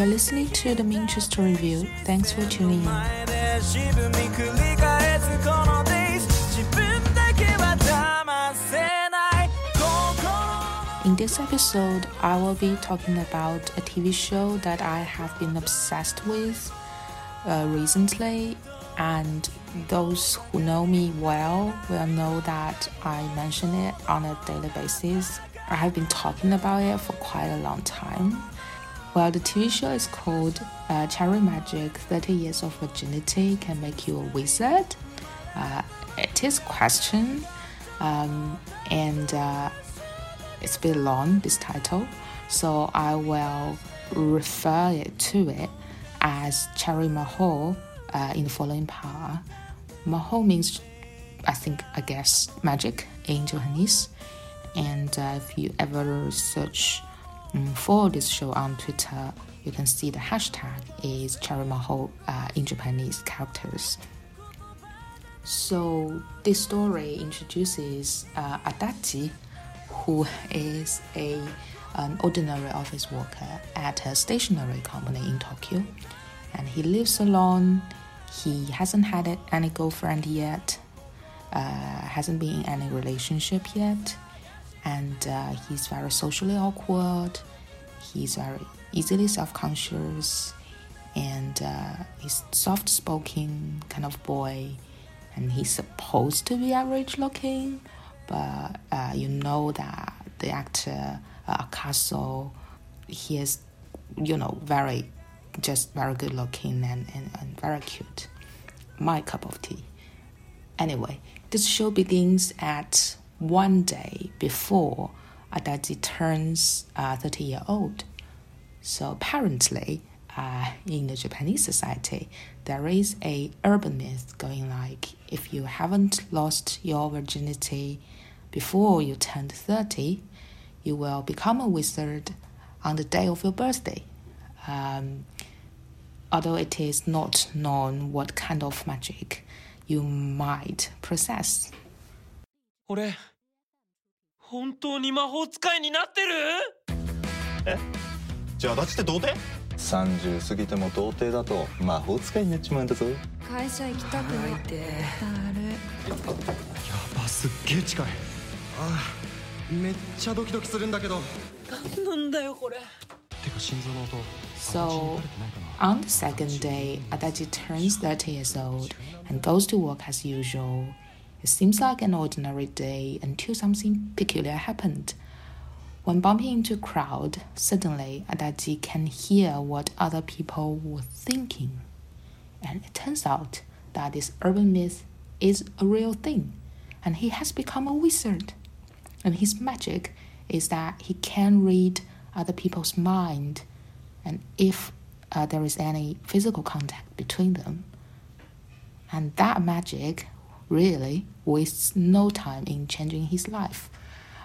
You're listening to the Manchester Review. Thanks for tuning in. In this episode, I will be talking about a TV show that I have been obsessed with uh, recently, and those who know me well will know that I mention it on a daily basis. I have been talking about it for quite a long time. Well, the TV show is called uh, Cherry Magic 30 Years of Virginity Can Make You a Wizard. Uh, it is question, um, and uh, it's a bit long, this title, so I will refer it to it as Cherry Maho uh, in the following part. Maho means, I think, I guess, magic in Japanese. And uh, if you ever search for this show on Twitter, you can see the hashtag is Cherry uh, in Japanese characters. So this story introduces uh, Adachi, who is a an ordinary office worker at a stationery company in Tokyo, and he lives alone. He hasn't had any girlfriend yet, uh, hasn't been in any relationship yet, and uh, he's very socially awkward. He's very easily self-conscious, and uh, he's soft-spoken kind of boy, and he's supposed to be average-looking but uh, you know that the actor uh, Akaso, he is, you know, very, just very good looking and, and, and very cute. My cup of tea. Anyway, this show begins at one day before Adachi turns uh, 30 year old. So apparently, uh, in the Japanese society, there is a urban myth going like if you haven't lost your virginity before you turn 30, you will become a wizard on the day of your birthday. Um, although it is not known what kind of magic you might possess. 俺本当に魔法使いになってる？え？じゃあ足立って童貞？30過ぎても童貞だと魔法使いになっちまうんだぞ。会社行きたくないって。だるやばすっげえ近い。ああめっちゃドキドキするんだけど。何なんだよこれ。てか心臓の音 So, on the second day, Adachi turns 30 years old and goes to work as usual. It seems like an ordinary day until something peculiar happened. When bumping into a crowd, suddenly Adachi can hear what other people were thinking. And it turns out that this urban myth is a real thing, and he has become a wizard. And his magic is that he can read other people's mind, and if uh, there is any physical contact between them. And that magic really wastes no time in changing his life.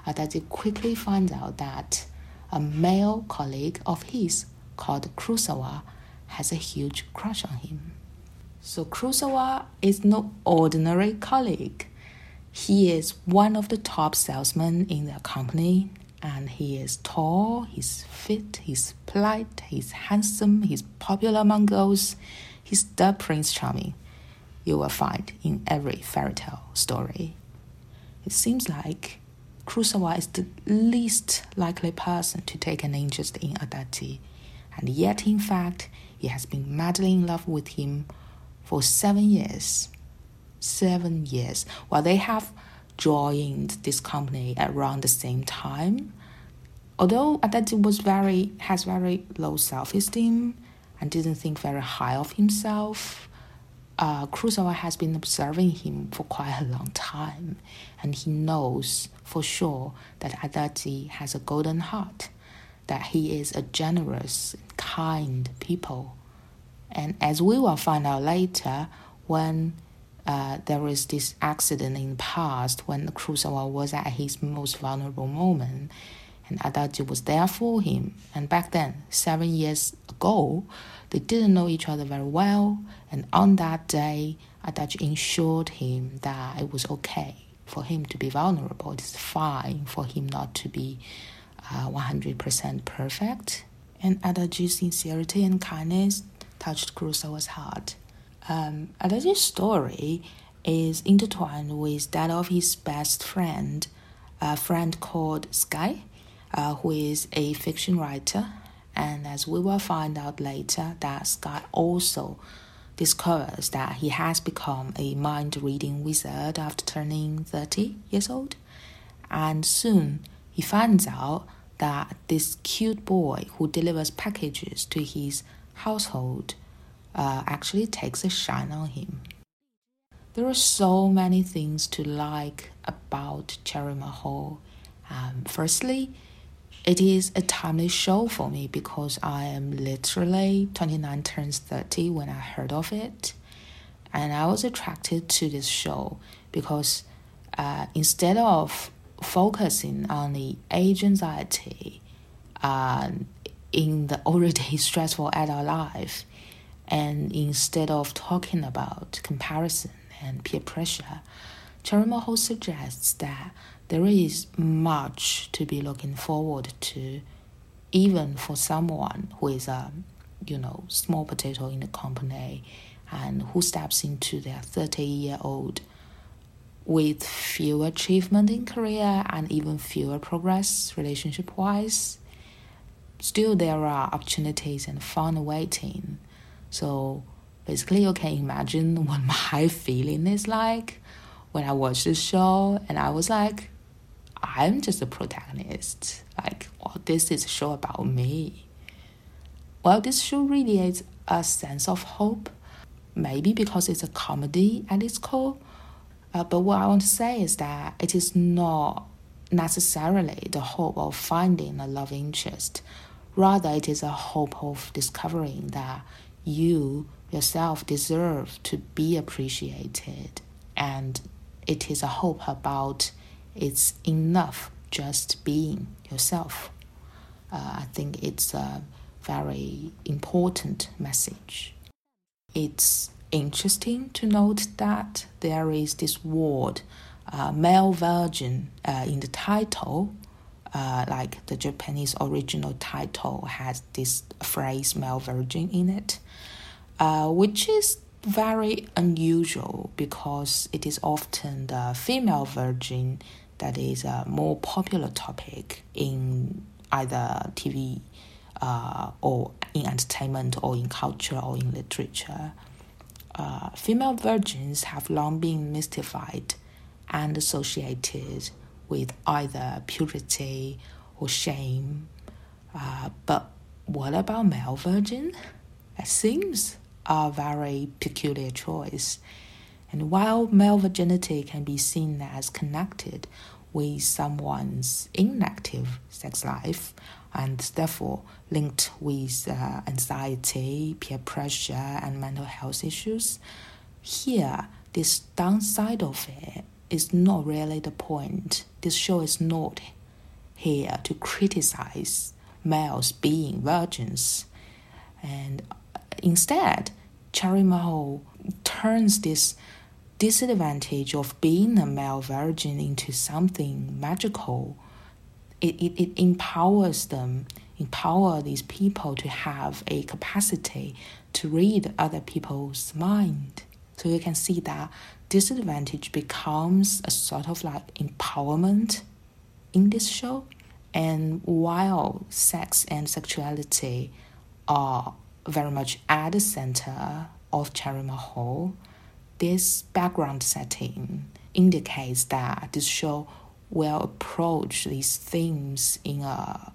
Uh, he quickly finds out that a male colleague of his called Kurosawa has a huge crush on him. So Kurosawa is no ordinary colleague. He is one of the top salesmen in the company, and he is tall, he's fit, he's polite, he's handsome, he's popular among girls. He's the Prince Charming you will find in every fairy tale story. It seems like Kurosawa is the least likely person to take an interest in Adachi, and yet, in fact, he has been madly in love with him for seven years. Seven years. While they have joined this company around the same time, although Adachi was very has very low self-esteem and didn't think very high of himself, uh, has been observing him for quite a long time, and he knows for sure that Adachi has a golden heart, that he is a generous, kind people. And as we will find out later, when uh, there is this accident in the past when Kurosawa was at his most vulnerable moment, and Adachi was there for him. And back then, seven years ago, they didn't know each other very well. And on that day, Adachi ensured him that it was okay for him to be vulnerable. It's fine for him not to be uh, 100% perfect. and Adachi's sincerity and kindness touched Kurosawa's heart. Um, Adachi's story is intertwined with that of his best friend, a friend called Sky, uh, who is a fiction writer. And as we will find out later, that Scott also discovers that he has become a mind reading wizard after turning 30 years old. And soon he finds out that this cute boy who delivers packages to his household uh, actually takes a shine on him. There are so many things to like about Cherry Maho. Um, firstly, it is a timely show for me because I am literally 29 turns 30 when I heard of it. And I was attracted to this show because uh, instead of focusing on the age anxiety uh, in the already stressful adult life, and instead of talking about comparison and peer pressure, Cherry Maho suggests that there is much to be looking forward to, even for someone who is a, you know, small potato in the company and who steps into their 30 year old with fewer achievement in career and even fewer progress relationship wise. Still, there are opportunities and fun waiting So, basically, you can imagine what my feeling is like when I watched this show, and I was like, I'm just a protagonist. Like, well, this is a show about me. Well, this show radiates a sense of hope, maybe because it's a comedy at its core. Uh, but what I want to say is that it is not necessarily the hope of finding a love interest. Rather, it is a hope of discovering that you yourself deserve to be appreciated. And it is a hope about it's enough just being yourself. Uh, I think it's a very important message. It's interesting to note that there is this word, uh, male virgin, uh, in the title. Uh, like the Japanese original title has this phrase male virgin in it, uh, which is very unusual because it is often the female virgin that is a more popular topic in either TV uh, or in entertainment or in culture or in literature. Uh, female virgins have long been mystified and associated with either purity or shame. Uh, but what about male virgin? It seems a very peculiar choice. And while male virginity can be seen as connected with someone's inactive sex life and therefore linked with uh, anxiety, peer pressure, and mental health issues, here, this downside of it is not really the point. This show is not here to criticize males being virgins. And instead, Cherry Maho turns this disadvantage of being a male virgin into something magical. It, it, it empowers them, empower these people to have a capacity to read other people's mind. So you can see that disadvantage becomes a sort of like empowerment in this show. And while sex and sexuality are very much at the center of Cherry Maho, this background setting indicates that this show will approach these themes in a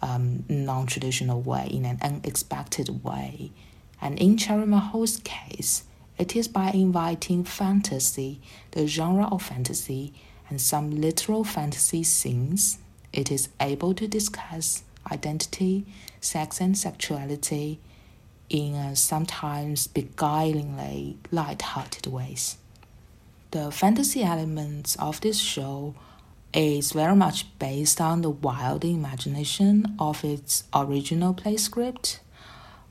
um, non traditional way, in an unexpected way. And in Cherry Maho's case, it is by inviting fantasy, the genre of fantasy, and some literal fantasy scenes, it is able to discuss identity, sex, and sexuality in a sometimes beguilingly light-hearted ways. The fantasy elements of this show is very much based on the wild imagination of its original play script,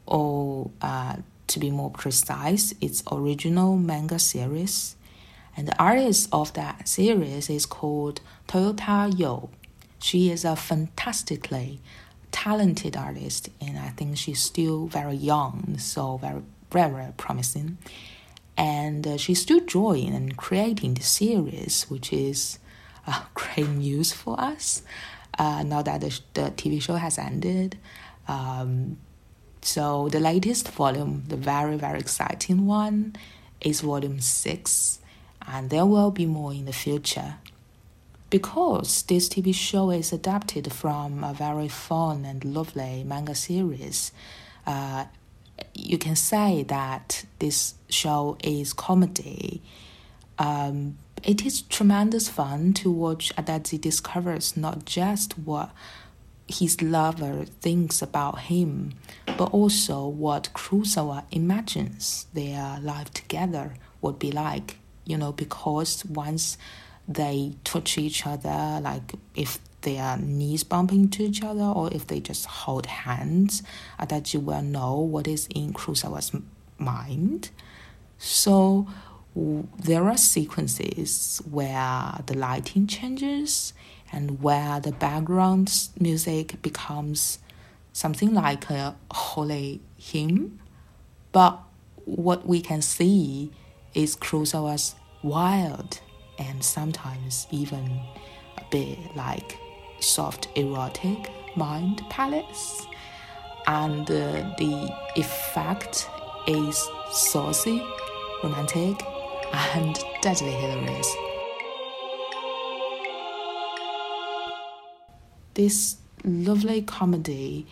or uh, to be more precise, its original manga series. And the artist of that series is called Toyota Yo. She is a fantastically talented artist, and I think she's still very young, so very, very, very promising. And uh, she's still drawing and creating the series, which is uh, great news for us. Uh, now that the, the TV show has ended, um, so the latest volume, the very very exciting one, is volume six, and there will be more in the future. Because this TV show is adapted from a very fun and lovely manga series, uh, you can say that this show is comedy. Um, it is tremendous fun to watch Adachi discovers not just what his lover thinks about him, but also what Kurosawa imagines their life together would be like. You know, because once they touch each other, like if their knees bump into each other or if they just hold hands, uh, that you will know what is in Kurosawa's mind. So there are sequences where the lighting changes and where the background music becomes something like a holy hymn. But what we can see is Kurosawa's wild and sometimes even a bit like soft erotic mind palace. And uh, the effect is saucy, romantic, and deadly hilarious. this lovely comedy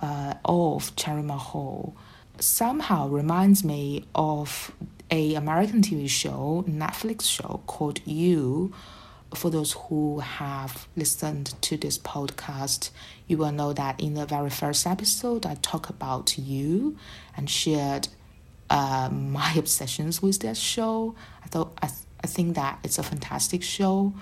uh, of Cherry Maho somehow reminds me of a American TV show, Netflix show called You. For those who have listened to this podcast, you will know that in the very first episode, I talk about you and shared uh, my obsessions with that show. I thought I, th- I think that it's a fantastic show,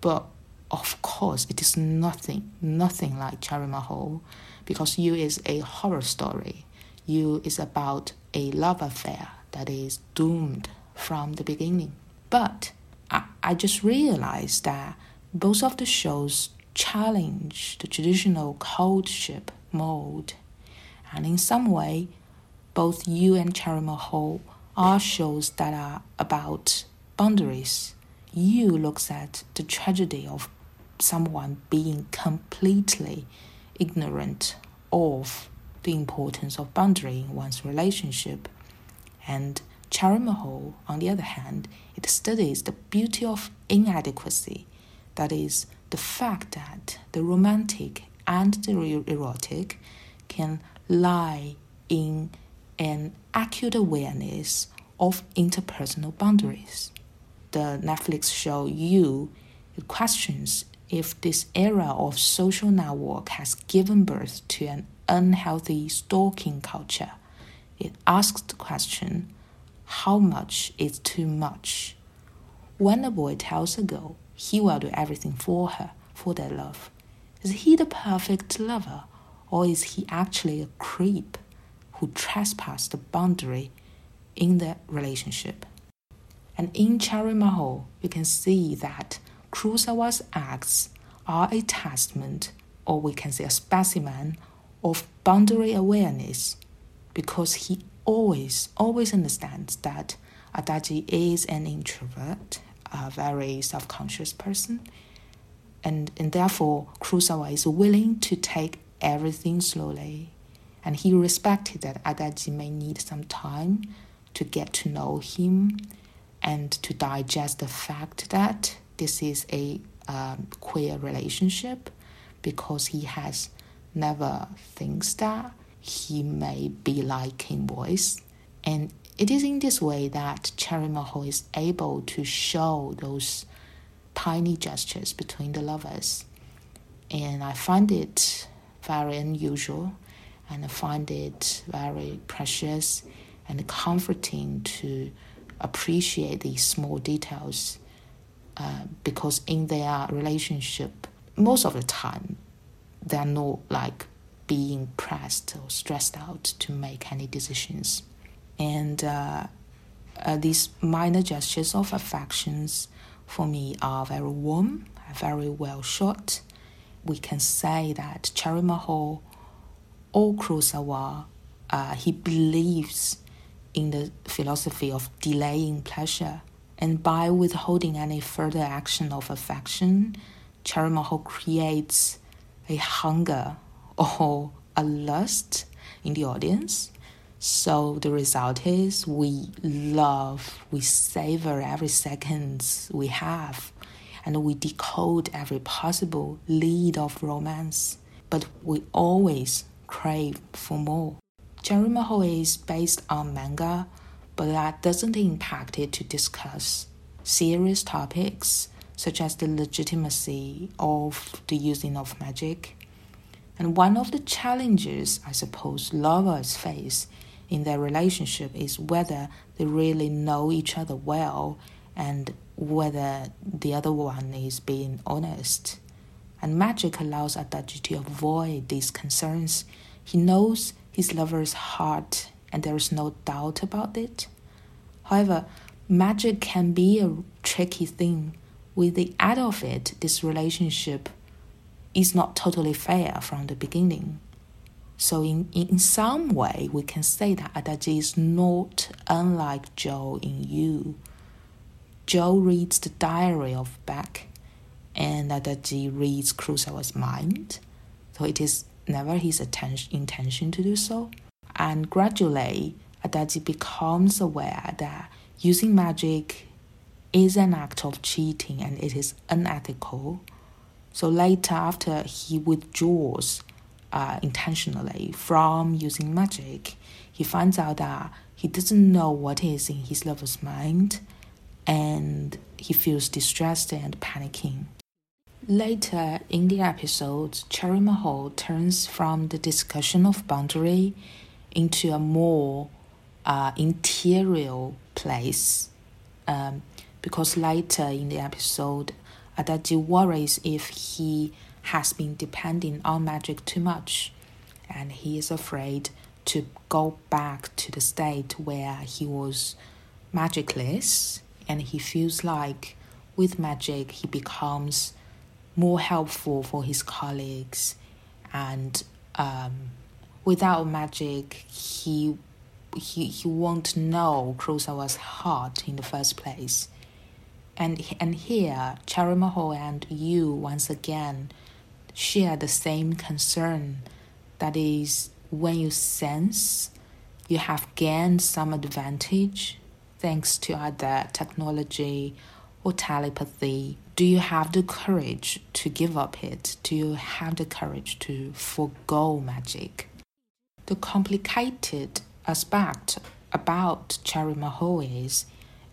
but of course, it is nothing, nothing like Cherry Maho, because You is a horror story. You is about a love affair that is doomed from the beginning. But I, I just realized that both of the shows challenge the traditional courtship mode, and in some way, both You and Cherry Maho are shows that are about boundaries. You looks at the tragedy of someone being completely ignorant of the importance of boundary in one's relationship. And Cherry Maho, on the other hand, it studies the beauty of inadequacy, that is, the fact that the romantic and the erotic can lie in an acute awareness of interpersonal boundaries. The Netflix show You questions if this era of social network has given birth to an unhealthy stalking culture, it asks the question how much is too much? When a boy tells a girl he will do everything for her, for their love, is he the perfect lover, or is he actually a creep who trespassed the boundary in the relationship? And in Cherry Maho, you can see that Kurosawa's acts are a testament, or we can say a specimen, of boundary awareness because he always, always understands that Adachi is an introvert, a very self conscious person, and, and therefore Kurosawa is willing to take everything slowly. And he respected that Adachi may need some time to get to know him and to digest the fact that this is a um, queer relationship because he has never thinks that he may be liking boys. And it is in this way that Cherry Maho is able to show those tiny gestures between the lovers. And I find it very unusual and I find it very precious and comforting to appreciate these small details uh, because in their relationship, most of the time, they're not like being pressed or stressed out to make any decisions. And uh, uh, these minor gestures of affections for me are very warm, very well shot. We can say that Cherry Maho all Kurosawa, uh, he believes in the philosophy of delaying pleasure. And by withholding any further action of affection, Cherry creates a hunger or a lust in the audience. So the result is we love, we savor every second we have, and we decode every possible lead of romance. But we always crave for more. Cherry is based on manga, but that doesn't impact it to discuss serious topics such as the legitimacy of the using of magic. And one of the challenges I suppose lovers face in their relationship is whether they really know each other well and whether the other one is being honest. And magic allows Adachi to avoid these concerns. He knows his lover's heart and there is no doubt about it. However, magic can be a tricky thing. With the add of it, this relationship is not totally fair from the beginning. So, in, in some way, we can say that Adachi is not unlike Joe in you. Joe reads the diary of Beck, and Adachi reads Kurosawa's mind, so it is never his attention, intention to do so. And gradually, Adachi becomes aware that using magic is an act of cheating and it is unethical. So later, after he withdraws uh, intentionally from using magic, he finds out that he doesn't know what is in his lover's mind and he feels distressed and panicking. Later in the episode, Cherry Maho turns from the discussion of boundary into a more uh, interior place. Um, because later in the episode, Adachi worries if he has been depending on magic too much, and he is afraid to go back to the state where he was magicless, and he feels like with magic he becomes more helpful for his colleagues, and um, without magic he he he won't know Kurosawa's heart in the first place. And and here Cherry Maho and you once again share the same concern. That is, when you sense you have gained some advantage thanks to either technology or telepathy, do you have the courage to give up it? Do you have the courage to forego magic? The complicated aspect about Cherry Maho is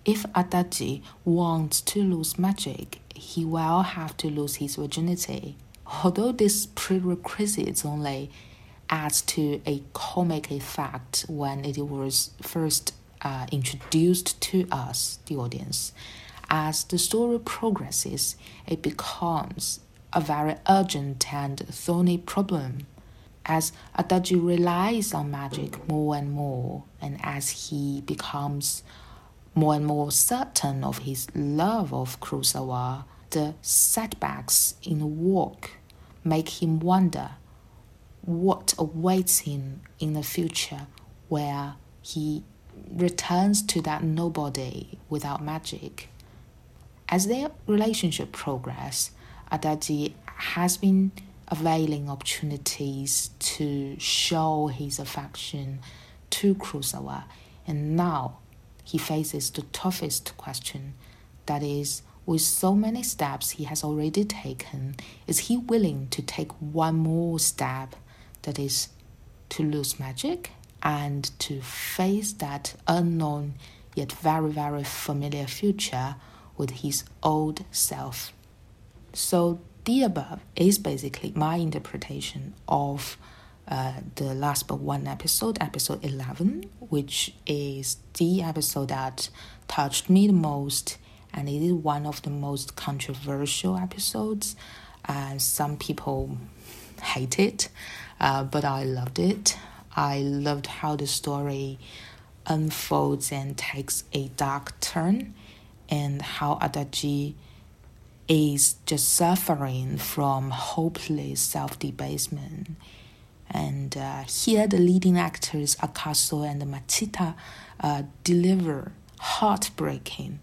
if Adachi wants to lose magic, he will have to lose his virginity although this prerequisite only adds to a comic effect when it was first uh, introduced to us, the audience, as the story progresses, it becomes a very urgent and thorny problem. As Adachi relies on magic more and more, and as he becomes more and more certain of his love of Kurosawa, the setbacks in the work make him wonder what awaits him in the future where he returns to that nobody without magic. As their relationship progresses, Adachi has been availing opportunities to show his affection to Kurosawa, and now he faces the toughest question that is, with so many steps he has already taken, is he willing to take one more step, that is, to lose magic and to face that unknown yet very, very familiar future with his old self? So, the above is basically my interpretation of uh, the last but one episode, episode 11, which is the episode that touched me the most and it is one of the most controversial episodes. Uh, some people hate it, uh, but I loved it. I loved how the story unfolds and takes a dark turn, and how Adachi is just suffering from hopeless self debasement. And uh, here, the leading actors Akaso and Machida uh, deliver heartbreaking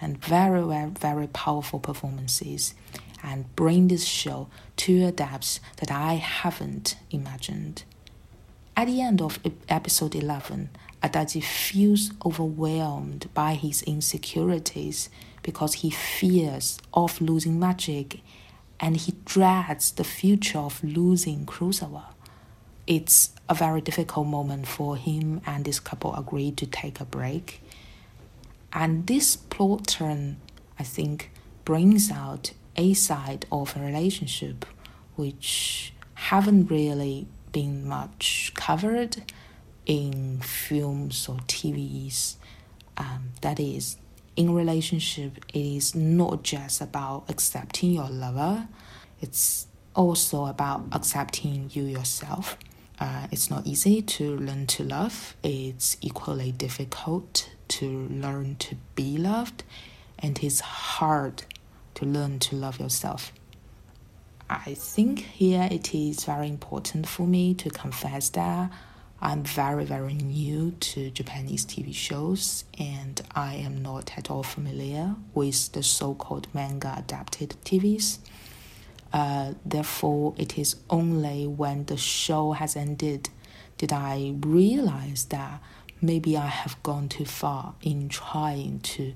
and very, very, very powerful performances and bring this show to a depth that I haven't imagined. At the end of episode 11, Adachi feels overwhelmed by his insecurities because he fears of losing magic and he dreads the future of losing Kurosawa. It's a very difficult moment for him, and this couple agree to take a break. And this plot turn, I think, brings out a side of a relationship which haven't really been much covered in films or TVs. Um, that is, in relationship, it is not just about accepting your lover, it's also about accepting you yourself. Uh, it's not easy to learn to love, it's equally difficult to learn to be loved, and it's hard to learn to love yourself. I think here it is very important for me to confess that I'm very, very new to Japanese TV shows and I am not at all familiar with the so called manga adapted TVs. Uh, therefore, it is only when the show has ended did I realize that maybe I have gone too far in trying to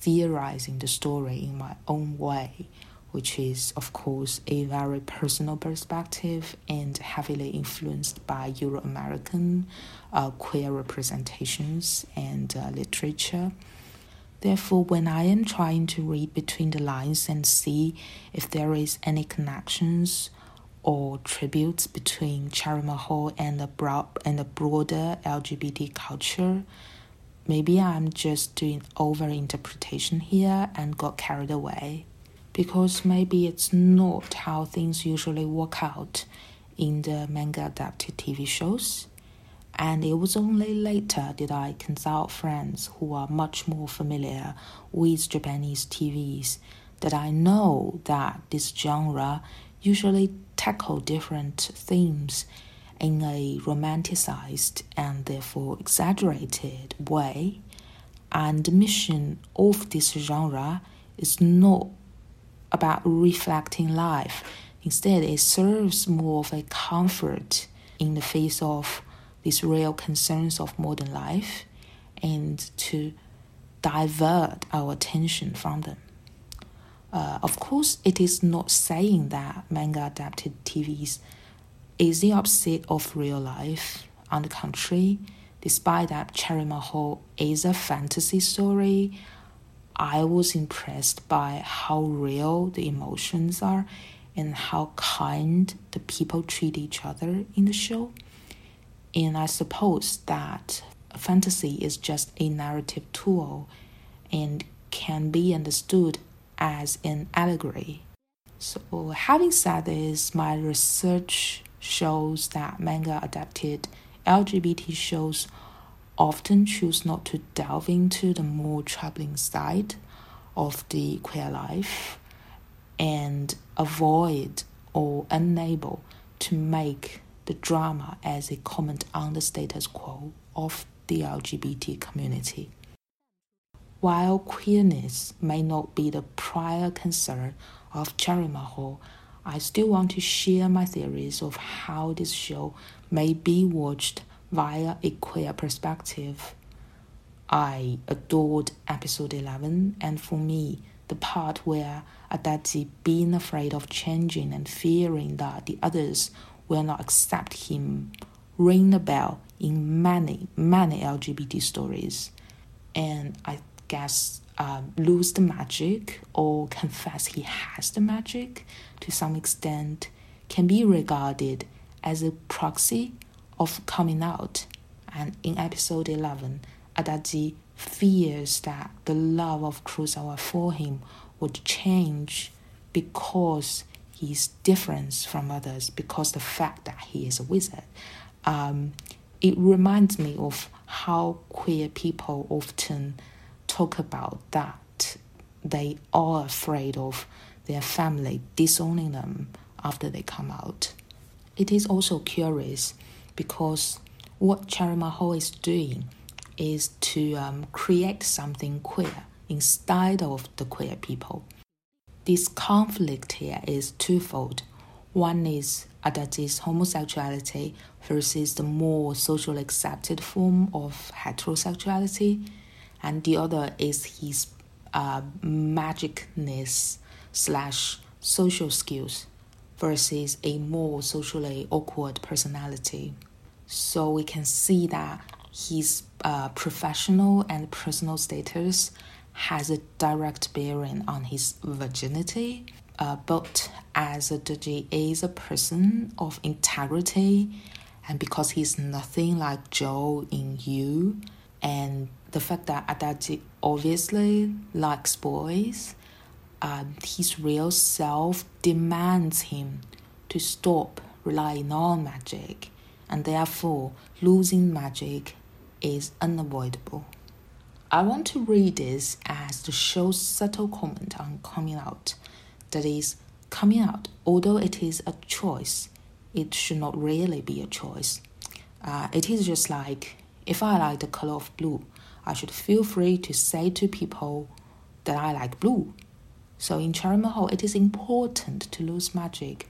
theorizing the story in my own way which is, of course, a very personal perspective and heavily influenced by Euro American uh, queer representations and uh, literature. Therefore, when I am trying to read between the lines and see if there is any connections or tributes between Cherry Maho and the, broad, and the broader LGBT culture, maybe I'm just doing over interpretation here and got carried away because maybe it's not how things usually work out in the manga adapted TV shows. And it was only later did I consult friends who are much more familiar with Japanese TVs that I know that this genre usually tackle different themes in a romanticized and therefore exaggerated way. And the mission of this genre is not about reflecting life. Instead, it serves more of a comfort in the face of these real concerns of modern life and to divert our attention from them. Uh, of course, it is not saying that manga adapted TVs is the opposite of real life. On the contrary, despite that Cherry Maho is a fantasy story, I was impressed by how real the emotions are and how kind the people treat each other in the show. And I suppose that fantasy is just a narrative tool and can be understood as an allegory. So, having said this, my research shows that manga adapted LGBT shows often choose not to delve into the more troubling side of the queer life and avoid or unable to make the drama as a comment on the status quo of the LGBT community. While queerness may not be the prior concern of Cherry Maho, I still want to share my theories of how this show may be watched via a queer perspective. I adored episode 11, and for me, the part where Adachi being afraid of changing and fearing that the others will not accept him ring the bell in many, many LGBT stories. And I guess um, lose the magic or confess he has the magic to some extent can be regarded as a proxy of coming out. And in episode 11, Adachi fears that the love of Kurosawa for him would change because he's different from others, because the fact that he is a wizard. Um, it reminds me of how queer people often talk about that they are afraid of their family disowning them after they come out it is also curious because what Cherry Maho is doing is to um, create something queer instead of the queer people. This conflict here is twofold. One is Adachi's homosexuality versus the more socially accepted form of heterosexuality, and the other is his uh, magicness slash social skills versus a more socially awkward personality. So we can see that his uh, professional and personal status has a direct bearing on his virginity. Uh, but as Adachi is a person of integrity, and because he's nothing like Joe in you, and the fact that Adachi obviously likes boys, uh, his real self demands him to stop relying on magic, and therefore losing magic is unavoidable. I want to read this as the show's subtle comment on coming out. That is, coming out, although it is a choice, it should not really be a choice. Uh, it is just like if I like the color of blue, I should feel free to say to people that I like blue. So in Cherry Maho, it is important to lose magic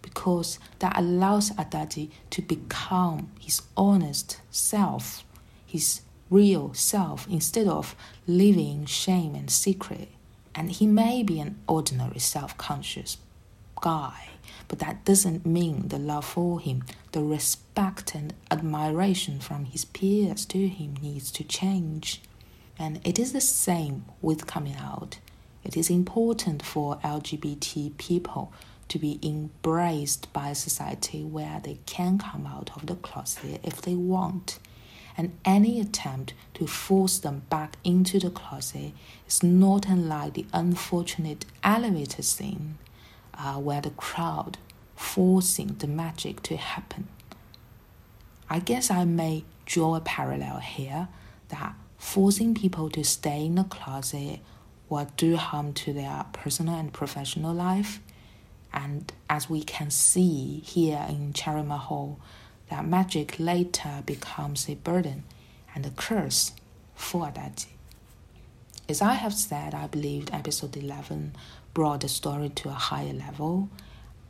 because that allows Adachi to become his honest self, his real self, instead of living shame and secret. And he may be an ordinary self conscious guy, but that doesn't mean the love for him, the respect and admiration from his peers to him needs to change. And it is the same with coming out. It is important for LGBT people to be embraced by society where they can come out of the closet if they want. And any attempt to force them back into the closet is not unlike the unfortunate elevator scene uh, where the crowd forcing the magic to happen. I guess I may draw a parallel here that forcing people to stay in the closet will do harm to their personal and professional life. And as we can see here in Cherry Maho, that magic later becomes a burden and a curse for Adachi. As I have said, I believed episode 11 brought the story to a higher level,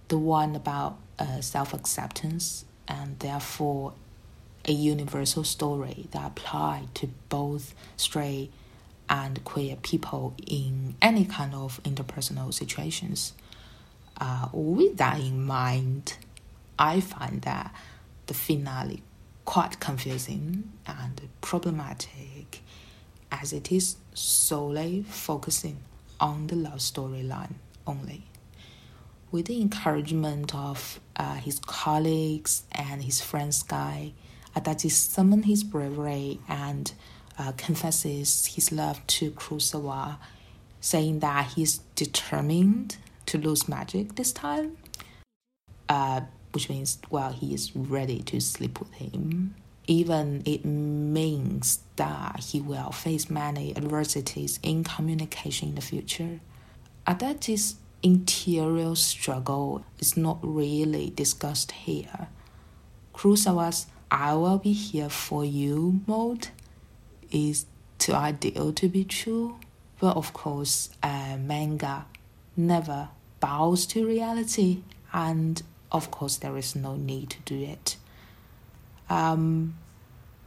the one about uh, self acceptance and therefore a universal story that applied to both straight and queer people in any kind of interpersonal situations. Uh, with that in mind, I find that the finale quite confusing and problematic as it is solely focusing on the love storyline only. With the encouragement of uh, his colleagues and his friend Sky, Adachi summons his bravery and uh, confesses his love to Kurosawa, saying that he's determined to lose magic this time, uh, which means, well, he is ready to sleep with him. Even it means that he will face many adversities in communication in the future. Adachi's interior struggle is not really discussed here. Kurosawa's I will be here for you mode is too ideal to be true. But of course, uh, manga never bows to reality, and of course, there is no need to do it. Um,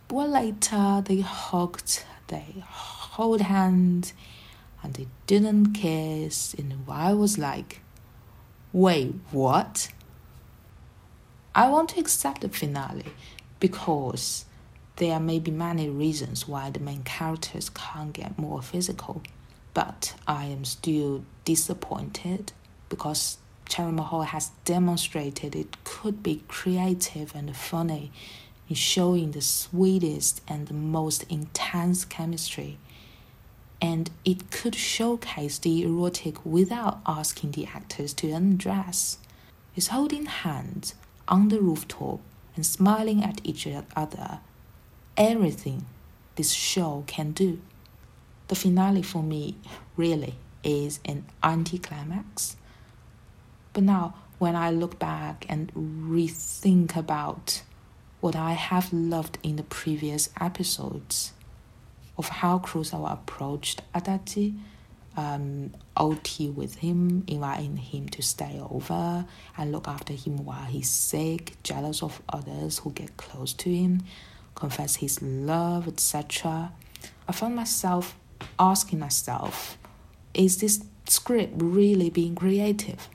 well, later they hugged, they hold hands, and they didn't kiss, and I was like, wait, what? I want to accept the finale because there may be many reasons why the main characters can't get more physical, but I am still disappointed because Cherry Maho has demonstrated it could be creative and funny in showing the sweetest and the most intense chemistry. And it could showcase the erotic without asking the actors to undress. It's holding hands on the rooftop and smiling at each other everything this show can do. The finale for me really is an anticlimax. But now, when I look back and rethink about what I have loved in the previous episodes of how Kurosawa approached Adachi, um, OT with him, inviting him to stay over and look after him while he's sick, jealous of others who get close to him, confess his love, etc. I found myself asking myself, is this script really being creative?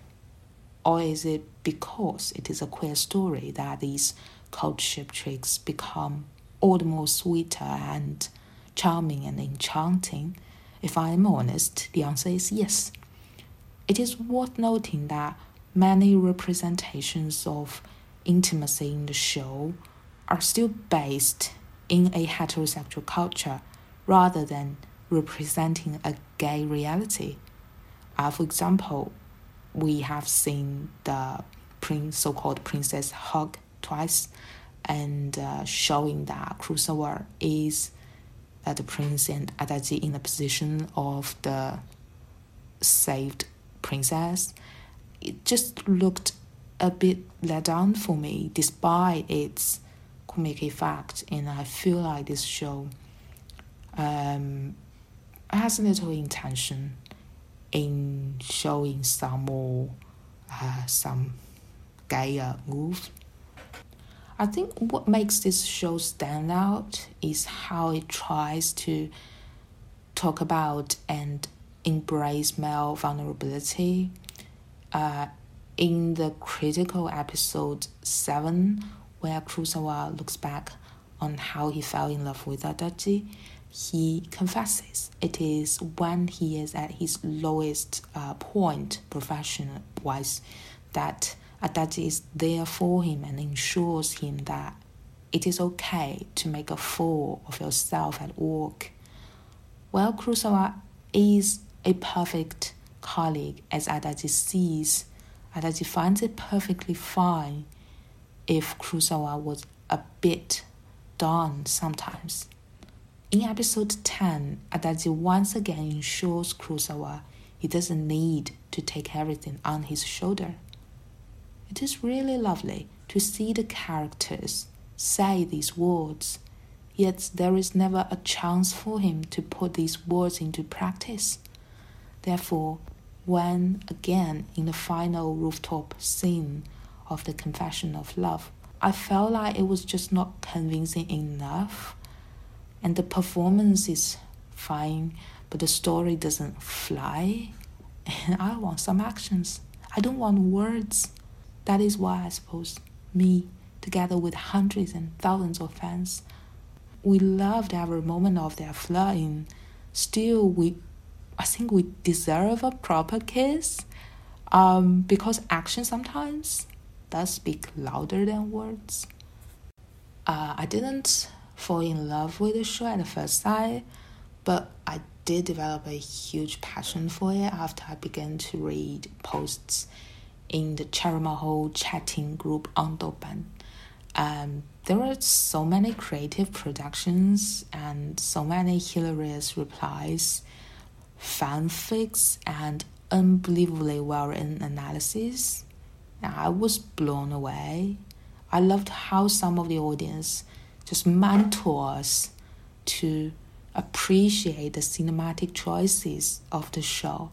Or is it because it is a queer story that these courtship tricks become all the more sweeter and charming and enchanting? If I am honest, the answer is yes. It is worth noting that many representations of intimacy in the show are still based in a heterosexual culture rather than representing a gay reality. Uh, for example, we have seen the prince, so-called princess hug twice, and uh, showing that Kurosawa is uh, the prince and Adachi in the position of the saved princess. It just looked a bit let down for me, despite its comic effect, and I feel like this show um, has little intention in showing some more uh, some gayer moves. I think what makes this show stand out is how it tries to talk about and embrace male vulnerability. Uh, in the critical episode 7, where Kurosawa looks back on how he fell in love with Adachi, he confesses it is when he is at his lowest uh, point professional wise that Adachi is there for him and ensures him that it is okay to make a fool of yourself at work. While Kurosawa is a perfect colleague as Adachi sees, Adachi finds it perfectly fine if Kurosawa was a bit down sometimes. In episode 10, Adachi once again ensures Kurosawa he doesn't need to take everything on his shoulder. It is really lovely to see the characters say these words, yet there is never a chance for him to put these words into practice. Therefore, when again in the final rooftop scene of the confession of love, I felt like it was just not convincing enough and the performance is fine, but the story doesn't fly. And I want some actions. I don't want words. That is why I suppose me, together with hundreds and thousands of fans, we loved every moment of their flying. Still, we, I think we deserve a proper kiss, um, because action sometimes does speak louder than words. Uh, I didn't fall in love with the show at first sight, but I did develop a huge passion for it after I began to read posts in the Cherry chatting group on Douban. Um, there were so many creative productions and so many hilarious replies, fanfics, and unbelievably well written analysis. I was blown away. I loved how some of the audience just mentor us to appreciate the cinematic choices of the show.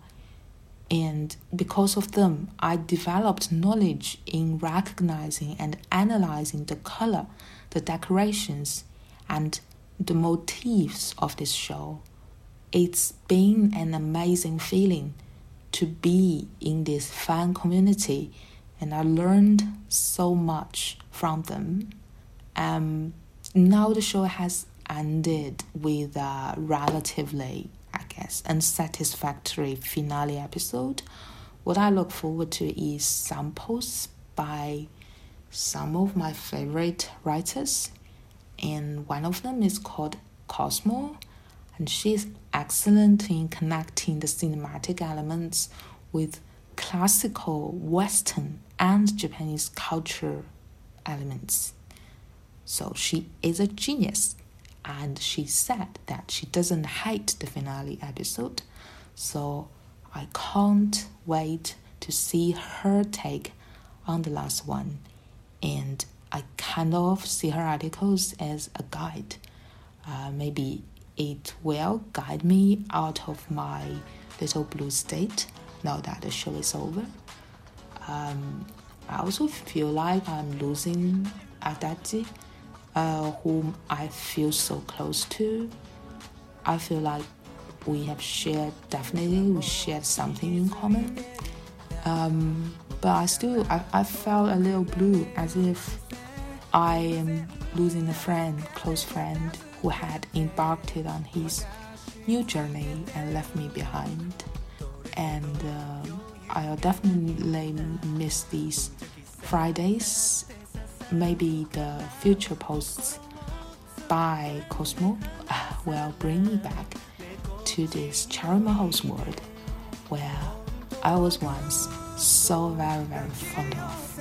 And because of them, I developed knowledge in recognizing and analyzing the color, the decorations, and the motifs of this show. It's been an amazing feeling to be in this fan community, and I learned so much from them. Um, now the show has ended with a relatively, I guess, unsatisfactory finale episode. What I look forward to is samples by some of my favorite writers, and one of them is called Cosmo, and she's excellent in connecting the cinematic elements with classical Western and Japanese culture elements. So she is a genius. And she said that she doesn't hate the finale episode. So I can't wait to see her take on the last one, and I kind of see her articles as a guide. Uh, maybe it will guide me out of my little blue state now that the show is over. Um, I also feel like I'm losing Adachi, uh, whom I feel so close to. I feel like we have shared, definitely, we shared something in common. Um, but I still, I, I felt a little blue as if I am losing a friend, close friend, who had embarked on his new journey and left me behind. And uh, I'll definitely miss these Fridays. Maybe the future posts by Cosmo will bring me back to this Cherry world where I was once so very, very fond of.